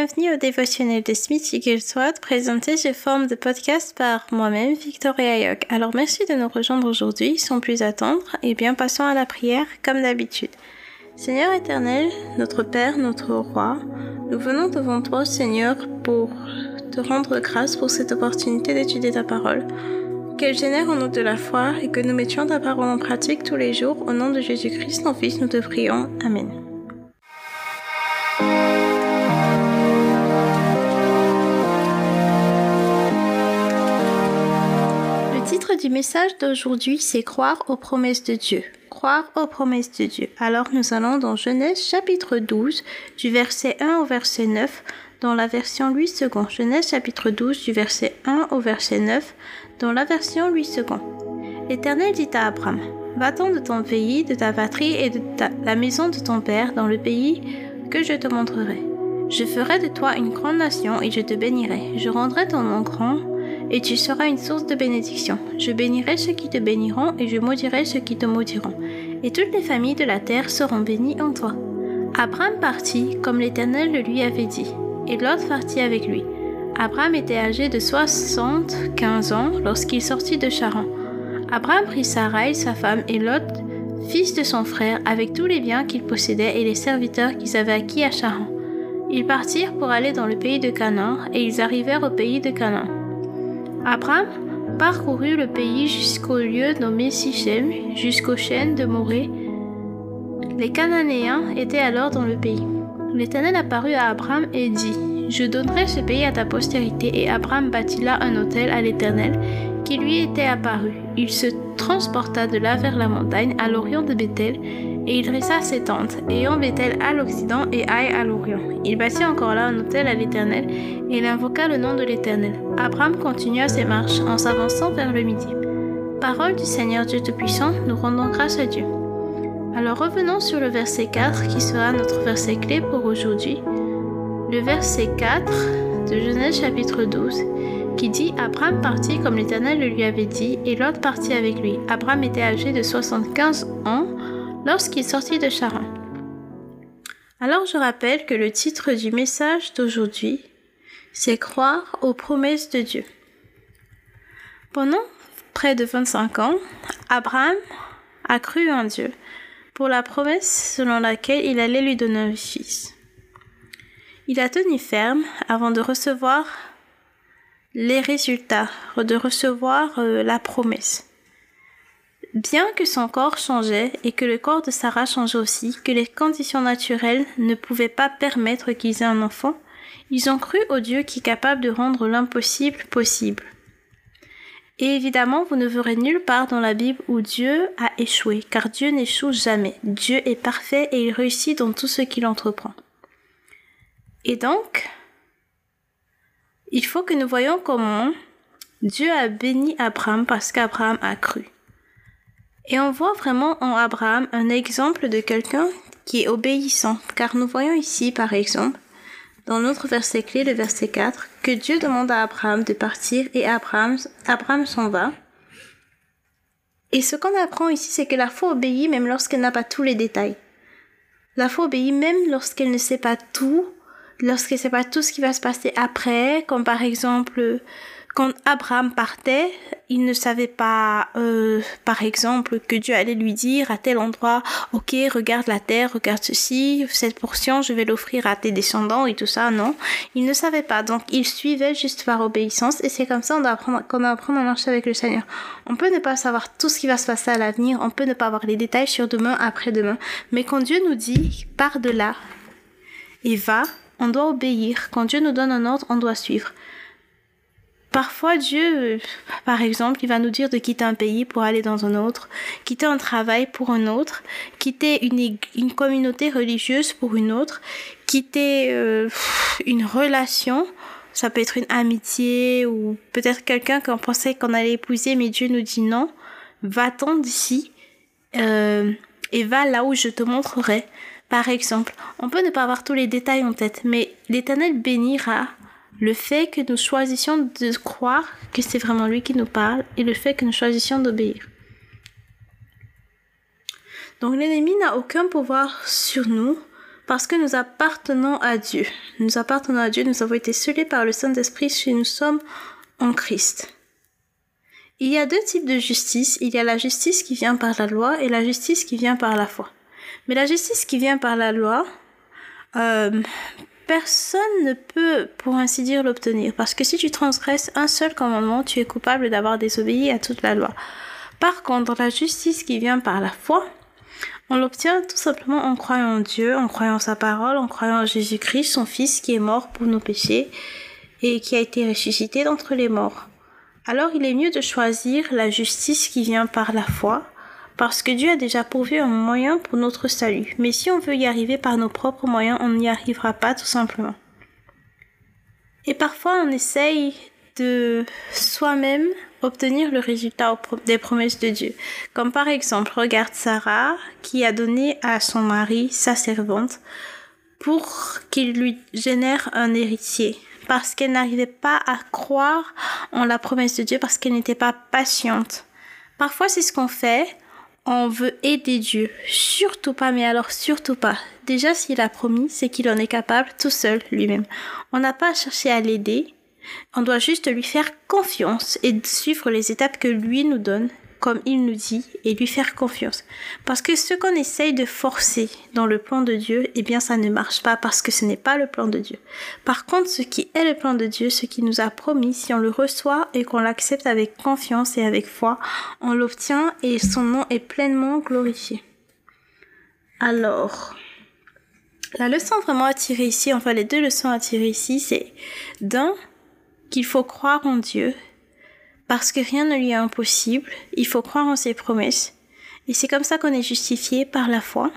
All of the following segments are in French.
bienvenue au dévotionnel de Smith Wigglesworth présenté sous forme de podcast par moi-même, Victoria Yoke. Alors merci de nous rejoindre aujourd'hui, sans plus attendre, et bien passons à la prière comme d'habitude. Seigneur éternel, notre Père, notre Roi, nous venons devant toi, Seigneur, pour te rendre grâce pour cette opportunité d'étudier ta parole. Qu'elle génère en nous de la foi et que nous mettions ta parole en pratique tous les jours. Au nom de Jésus-Christ, ton Fils, nous te prions. Amen. Du message d'aujourd'hui, c'est Croire aux promesses de Dieu. Croire aux promesses de Dieu. Alors nous allons dans Genèse chapitre 12, du verset 1 au verset 9, dans la version Louis II. Genèse chapitre 12, du verset 1 au verset 9, dans la version Louis II. L'Éternel dit à Abraham, Va-t'en de ton pays, de ta patrie et de la maison de ton père dans le pays que je te montrerai. Je ferai de toi une grande nation et je te bénirai. Je rendrai ton nom grand et tu seras une source de bénédiction. Je bénirai ceux qui te béniront et je maudirai ceux qui te maudiront. Et toutes les familles de la terre seront bénies en toi. Abraham partit comme l'Éternel le lui avait dit, et Lot partit avec lui. Abraham était âgé de soixante-quinze ans lorsqu'il sortit de Charan. Abraham prit Sarai, sa femme, et Lot, fils de son frère, avec tous les biens qu'il possédait et les serviteurs qu'ils avaient acquis à Charan. Ils partirent pour aller dans le pays de Canaan, et ils arrivèrent au pays de Canaan. Abraham parcourut le pays jusqu'au lieu nommé Sichem, jusqu'aux chênes de Morée. Les Cananéens étaient alors dans le pays. L'Éternel apparut à Abraham et dit je donnerai ce pays à ta postérité. Et Abraham bâtit là un hôtel à l'Éternel lui était apparu. Il se transporta de là vers la montagne à l'orient de Bethel, et il dressa ses tentes, ayant Bethel à l'occident et Aï à l'orient. Il bâtit encore là un hôtel à l'Éternel, et il invoqua le nom de l'Éternel. Abraham continua ses marches en s'avançant vers le midi. Parole du Seigneur Dieu Tout-Puissant, nous rendons grâce à Dieu. Alors revenons sur le verset 4 qui sera notre verset clé pour aujourd'hui le verset 4 de Genèse chapitre 12 qui dit Abraham partit comme l'Éternel le lui avait dit, et Lot partit avec lui. Abraham était âgé de 75 ans lorsqu'il sortit de Charan. Alors je rappelle que le titre du message d'aujourd'hui, c'est Croire aux promesses de Dieu. Pendant près de 25 ans, Abraham a cru en Dieu pour la promesse selon laquelle il allait lui donner un fils. Il a tenu ferme avant de recevoir les résultats, de recevoir euh, la promesse. Bien que son corps changeait et que le corps de Sarah changeait aussi, que les conditions naturelles ne pouvaient pas permettre qu'ils aient un enfant, ils ont cru au Dieu qui est capable de rendre l'impossible possible. Et évidemment, vous ne verrez nulle part dans la Bible où Dieu a échoué, car Dieu n'échoue jamais. Dieu est parfait et il réussit dans tout ce qu'il entreprend. Et donc, il faut que nous voyons comment Dieu a béni Abraham parce qu'Abraham a cru. Et on voit vraiment en Abraham un exemple de quelqu'un qui est obéissant, car nous voyons ici, par exemple, dans notre verset clé, le verset 4, que Dieu demande à Abraham de partir et Abraham, Abraham s'en va. Et ce qu'on apprend ici, c'est que la foi obéit même lorsqu'elle n'a pas tous les détails. La foi obéit même lorsqu'elle ne sait pas tout lorsque c'est pas tout ce qui va se passer après, comme par exemple quand Abraham partait, il ne savait pas, euh, par exemple, que Dieu allait lui dire à tel endroit, ok, regarde la terre, regarde ceci, cette portion, je vais l'offrir à tes descendants et tout ça, non. Il ne savait pas, donc il suivait juste par obéissance et c'est comme ça qu'on apprend, qu'on à marcher avec le Seigneur. On peut ne pas savoir tout ce qui va se passer à l'avenir, on peut ne pas avoir les détails sur demain, après-demain, mais quand Dieu nous dit, pars de là et va, on doit obéir. Quand Dieu nous donne un ordre, on doit suivre. Parfois, Dieu, par exemple, il va nous dire de quitter un pays pour aller dans un autre, quitter un travail pour un autre, quitter une, une communauté religieuse pour une autre, quitter euh, une relation. Ça peut être une amitié ou peut-être quelqu'un qu'on pensait qu'on allait épouser, mais Dieu nous dit non. Va-t'en d'ici euh, et va là où je te montrerai. Par exemple, on peut ne pas avoir tous les détails en tête, mais l'Éternel bénira le fait que nous choisissions de croire que c'est vraiment lui qui nous parle et le fait que nous choisissions d'obéir. Donc l'ennemi n'a aucun pouvoir sur nous Parce que nous appartenons à Dieu. Nous appartenons à Dieu, nous avons été scellés par le Saint-Esprit si nous sommes en Christ. Il y a deux types de justice. Il y a la justice qui vient par la loi et la justice qui vient par la foi. Mais la justice qui vient par la loi, euh, personne ne peut, pour ainsi dire, l'obtenir. Parce que si tu transgresses un seul commandement, tu es coupable d'avoir désobéi à toute la loi. Par contre, la justice qui vient par la foi, on l'obtient tout simplement en croyant en Dieu, en croyant en sa parole, en croyant en Jésus-Christ, son Fils qui est mort pour nos péchés et qui a été ressuscité d'entre les morts. Alors il est mieux de choisir la justice qui vient par la foi, parce que Dieu a déjà pourvu un moyen pour notre salut. Mais si on veut y arriver par nos propres moyens, on n'y arrivera pas tout simplement. Et parfois on essaye de soi-même obtenir le résultat des promesses de Dieu. Comme par exemple, regarde Sarah qui a donné à son mari sa servante pour qu'il lui génère un héritier parce qu'elle n'arrivait pas à croire en la promesse de Dieu parce qu'elle n'était pas patiente. Parfois c'est ce qu'on fait, on veut aider Dieu. Surtout pas, mais alors surtout pas. Déjà s'il a promis, c'est qu'il en est capable tout seul lui-même. On n'a pas cherché à l'aider, on doit juste lui faire confiance et suivre les étapes que lui nous donne, comme il nous dit, et lui faire confiance. Parce que ce qu'on essaye de forcer dans le plan de Dieu, eh bien ça ne marche pas parce que ce n'est pas le plan de Dieu. Par contre, ce qui est le plan de Dieu, ce qu'il nous a promis, si on le reçoit et qu'on l'accepte avec confiance et avec foi, on l'obtient et son nom est pleinement glorifié. Alors, la leçon vraiment à tirer ici, enfin les deux leçons à tirer ici, c'est d'un, qu'il faut croire en Dieu, parce que rien ne lui est impossible, il faut croire en ses promesses, et c'est comme ça qu'on est justifié par la foi.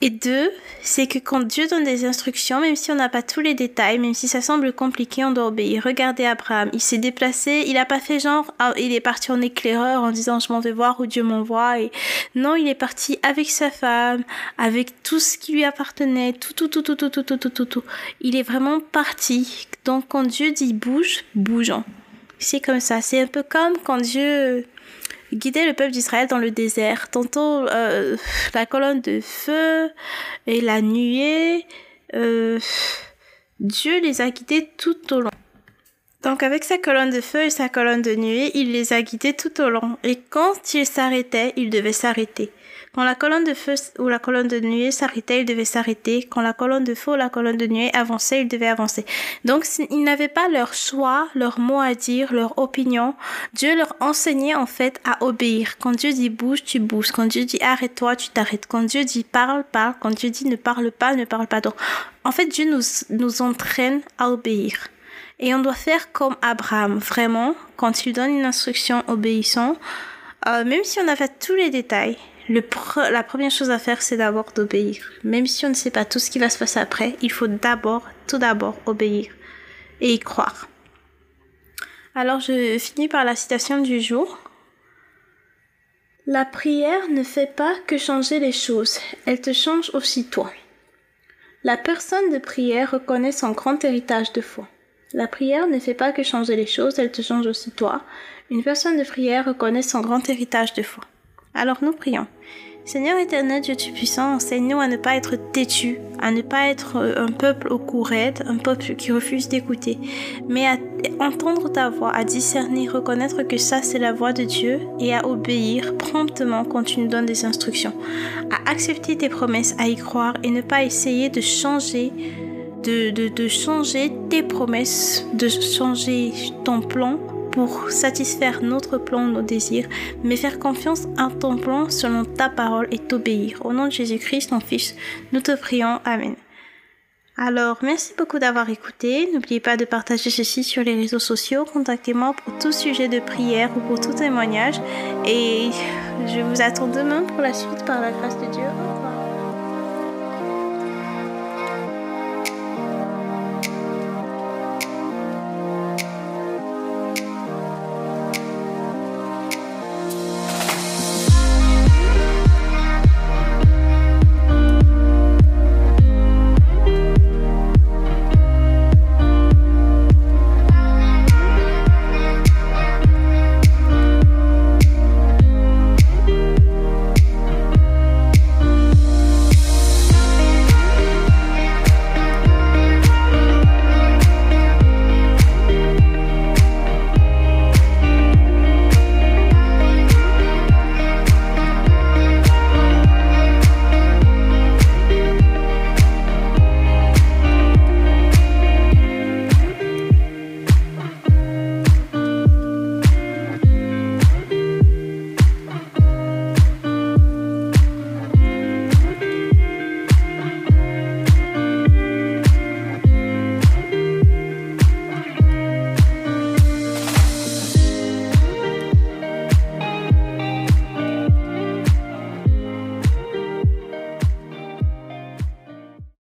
Et deux, c'est que quand Dieu donne des instructions, même si on n'a pas tous les détails, même si ça semble compliqué, on doit obéir. Regardez Abraham, il s'est déplacé, il n'a pas fait genre, ah, il est parti en éclaireur en disant je m'en vais voir où Dieu m'envoie. Et non, il est parti avec sa femme, avec tout ce qui lui appartenait, tout, tout, tout, tout, tout, tout, tout, tout, tout. tout. Il est vraiment parti. Donc quand Dieu dit bouge, bougeons. C'est comme ça. C'est un peu comme quand Dieu guider le peuple d'Israël dans le désert. Tantôt euh, la colonne de feu et la nuée. Euh, Dieu les a guidés tout au long. Donc avec sa colonne de feu et sa colonne de nuée, il les a guidés tout au long. Et quand ils s'arrêtaient, ils devaient s'arrêter. Quand la colonne de feu ou la colonne de nuée s'arrêtait, il devait s'arrêter. Quand la colonne de feu ou la colonne de nuée avançait, il devait avancer. Donc, ils n'avaient pas leur choix, leur mot à dire, leur opinion. Dieu leur enseignait en fait à obéir. Quand Dieu dit bouge, tu bouges. Quand Dieu dit arrête-toi, tu t'arrêtes. Quand Dieu dit parle, parle. Quand Dieu dit ne parle pas, ne parle pas. Donc, en fait, Dieu nous, nous entraîne à obéir. Et on doit faire comme Abraham, vraiment, quand il donne une instruction obéissant, euh, même si on a fait tous les détails, la première chose à faire, c'est d'abord d'obéir. Même si on ne sait pas tout ce qui va se passer après, il faut d'abord, tout d'abord, obéir et y croire. Alors je finis par la citation du jour. La prière ne fait pas que changer les choses, elle te change aussi toi. La personne de prière reconnaît son grand héritage de foi. La prière ne fait pas que changer les choses, elle te change aussi toi. Une personne de prière reconnaît son grand héritage de foi. Alors nous prions. Seigneur éternel, Dieu Tout-Puissant, enseigne-nous à ne pas être têtu, à ne pas être euh, un peuple au cou raide, un peuple qui refuse d'écouter, mais à entendre ta voix, à discerner, reconnaître que ça c'est la voix de Dieu et à obéir promptement quand tu nous donnes des instructions, à accepter tes promesses, à y croire et ne pas essayer de changer de changer tes promesses, de changer ton plan pour satisfaire notre plan, nos désirs, mais faire confiance à ton plan selon ta parole et t'obéir. Au nom de Jésus-Christ, ton Fils, nous te prions. Amen. Alors, merci beaucoup d'avoir écouté. N'oubliez pas de partager ceci sur les réseaux sociaux. Contactez-moi pour tout sujet de prière ou pour tout témoignage. Et je vous attends demain pour la suite par la grâce de Dieu.